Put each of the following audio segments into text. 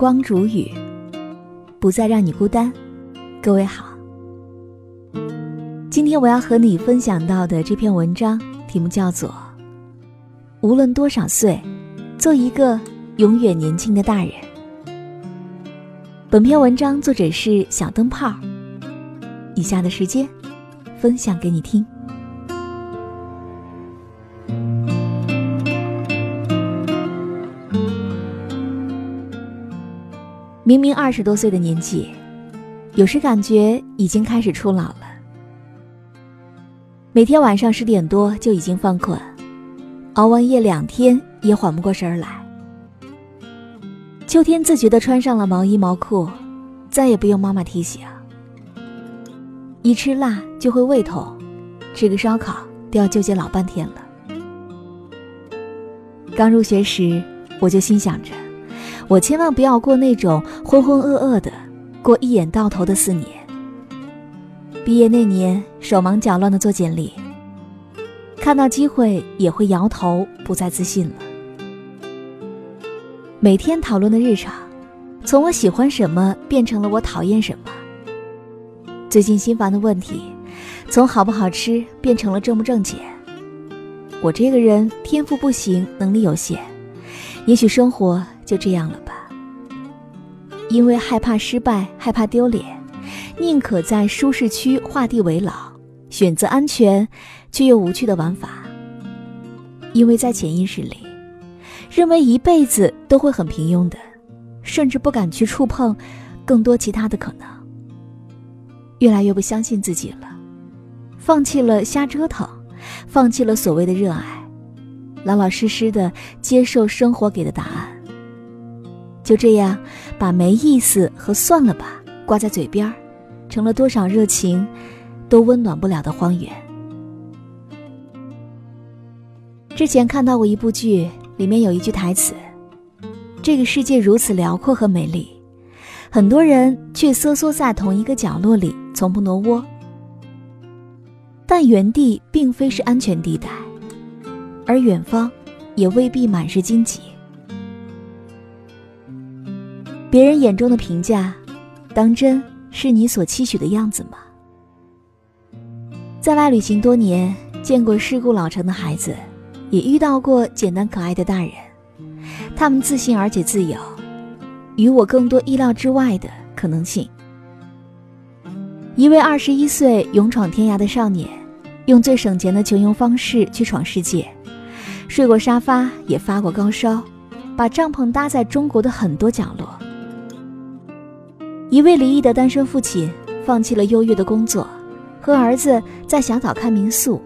光煮雨，不再让你孤单。各位好，今天我要和你分享到的这篇文章题目叫做《无论多少岁，做一个永远年轻的大人》。本篇文章作者是小灯泡。以下的时间，分享给你听。明明二十多岁的年纪，有时感觉已经开始初老了。每天晚上十点多就已经犯困，熬完夜两天也缓不过神来。秋天自觉的穿上了毛衣毛裤，再也不用妈妈提醒。一吃辣就会胃痛，吃个烧烤都要纠结老半天了。刚入学时，我就心想着。我千万不要过那种浑浑噩噩的，过一眼到头的四年。毕业那年，手忙脚乱的做简历，看到机会也会摇头，不再自信了。每天讨论的日常，从我喜欢什么变成了我讨厌什么。最近心烦的问题，从好不好吃变成了挣不挣钱。我这个人天赋不行，能力有限，也许生活。就这样了吧。因为害怕失败，害怕丢脸，宁可在舒适区画地为牢，选择安全却又无趣的玩法。因为在潜意识里，认为一辈子都会很平庸的，甚至不敢去触碰更多其他的可能。越来越不相信自己了，放弃了瞎折腾，放弃了所谓的热爱，老老实实的接受生活给的答案。就这样，把没意思和算了吧挂在嘴边儿，成了多少热情都温暖不了的荒原。之前看到过一部剧，里面有一句台词：“这个世界如此辽阔和美丽，很多人却瑟缩在同一个角落里，从不挪窝。但原地并非是安全地带，而远方也未必满是荆棘。”别人眼中的评价，当真是你所期许的样子吗？在外旅行多年，见过世故老成的孩子，也遇到过简单可爱的大人。他们自信而且自由，与我更多意料之外的可能性。一位二十一岁勇闯天涯的少年，用最省钱的穷游方式去闯世界，睡过沙发，也发过高烧，把帐篷搭在中国的很多角落。一位离异的单身父亲，放弃了优越的工作，和儿子在小岛看民宿，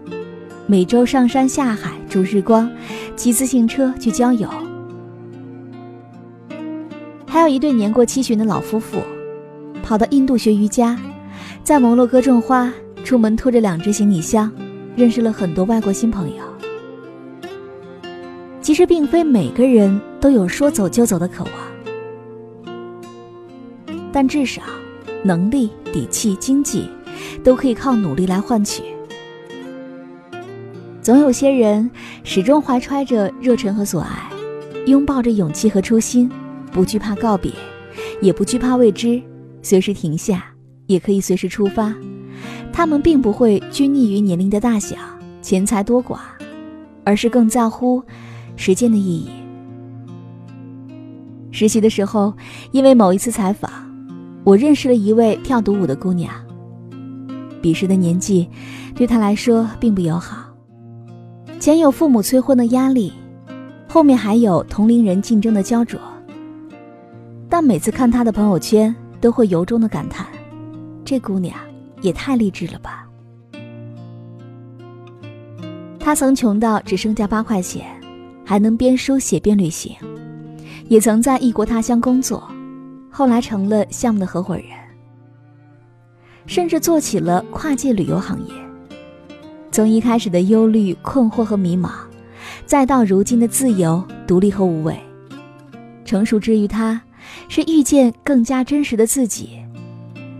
每周上山下海逐日光，骑自行车去郊游。还有一对年过七旬的老夫妇，跑到印度学瑜伽，在摩洛哥种花，出门拖着两只行李箱，认识了很多外国新朋友。其实，并非每个人都有说走就走的渴望。但至少，能力、底气、经济，都可以靠努力来换取。总有些人始终怀揣着热忱和所爱，拥抱着勇气和初心，不惧怕告别，也不惧怕未知，随时停下，也可以随时出发。他们并不会拘泥于年龄的大小、钱财多寡，而是更在乎时间的意义。实习的时候，因为某一次采访。我认识了一位跳独舞的姑娘。彼时的年纪，对她来说并不友好。前有父母催婚的压力，后面还有同龄人竞争的焦灼。但每次看她的朋友圈，都会由衷的感叹：这姑娘也太励志了吧！她曾穷到只剩下八块钱，还能边书写边旅行，也曾在异国他乡工作。后来成了项目的合伙人，甚至做起了跨界旅游行业。从一开始的忧虑、困惑和迷茫，再到如今的自由、独立和无畏，成熟之于他，是遇见更加真实的自己。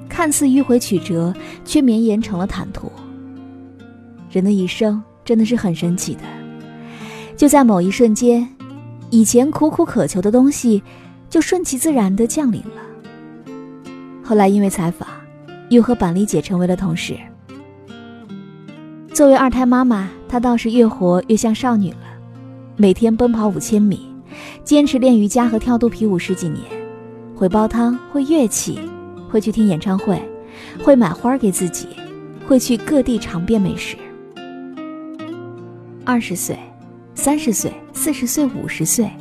看似迂回曲折，却绵延成了坦途。人的一生真的是很神奇的，就在某一瞬间，以前苦苦渴求的东西。就顺其自然地降临了。后来因为采访，又和板栗姐成为了同事。作为二胎妈妈，她倒是越活越像少女了，每天奔跑五千米，坚持练瑜伽和跳肚皮舞十几年，会煲汤，会乐器，会去听演唱会，会买花给自己，会去各地尝遍美食。二十岁、三十岁、四十岁、五十岁，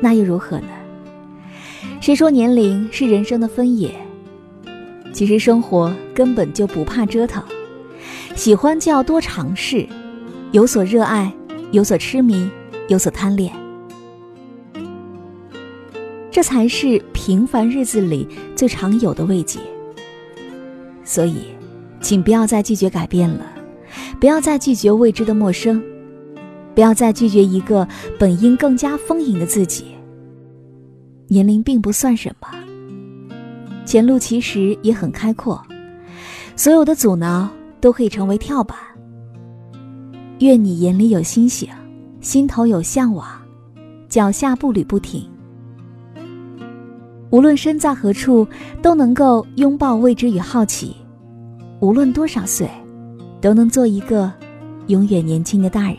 那又如何呢？谁说年龄是人生的分野？其实生活根本就不怕折腾。喜欢就要多尝试，有所热爱，有所痴迷，有所贪恋，这才是平凡日子里最常有的慰藉。所以，请不要再拒绝改变了，不要再拒绝未知的陌生，不要再拒绝一个本应更加丰盈的自己。年龄并不算什么，前路其实也很开阔，所有的阻挠。都可以成为跳板。愿你眼里有星星，心头有向往，脚下步履不停。无论身在何处，都能够拥抱未知与好奇。无论多少岁，都能做一个永远年轻的大人。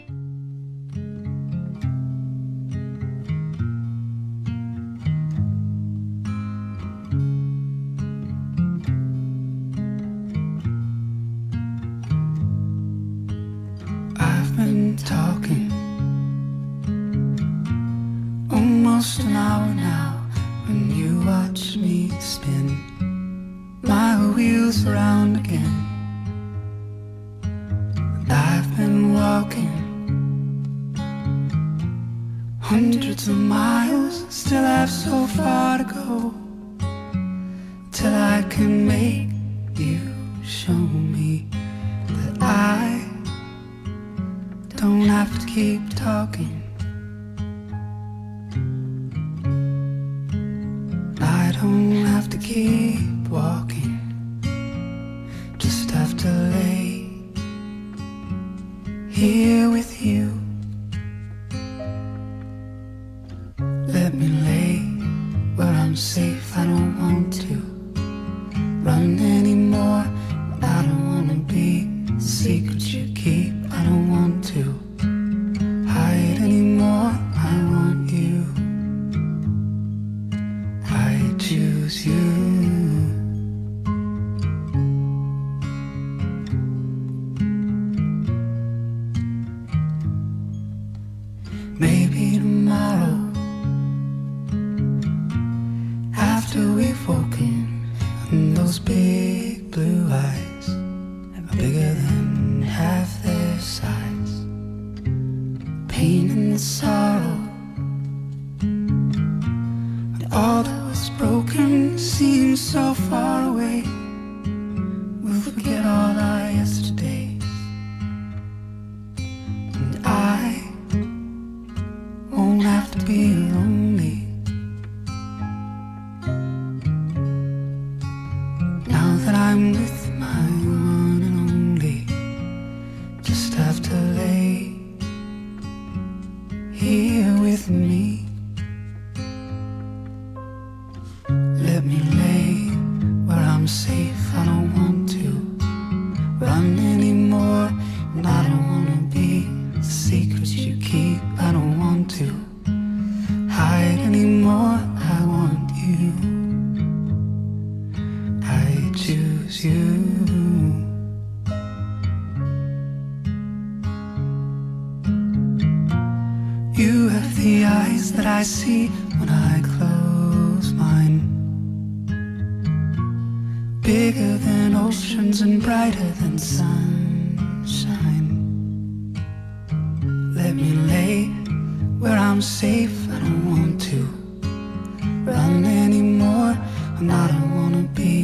almost an hour now when you watch me spin my wheels around again. And I've been walking hundreds of miles, still have so far to go till I can make you show me that I don't have to keep talking. with you. Let me lay where I'm safe, I don't want to run anymore. I don't wanna be the secret you keep, I don't want to hide anymore. I want you, I choose you. be lonely. Now that I'm with my one and only, just have to lay here with me. Let me lay where I'm safe. eyes that I see when I close mine. Bigger than oceans and brighter than sunshine. Let me lay where I'm safe, I don't want to run anymore. I'm not a wannabe.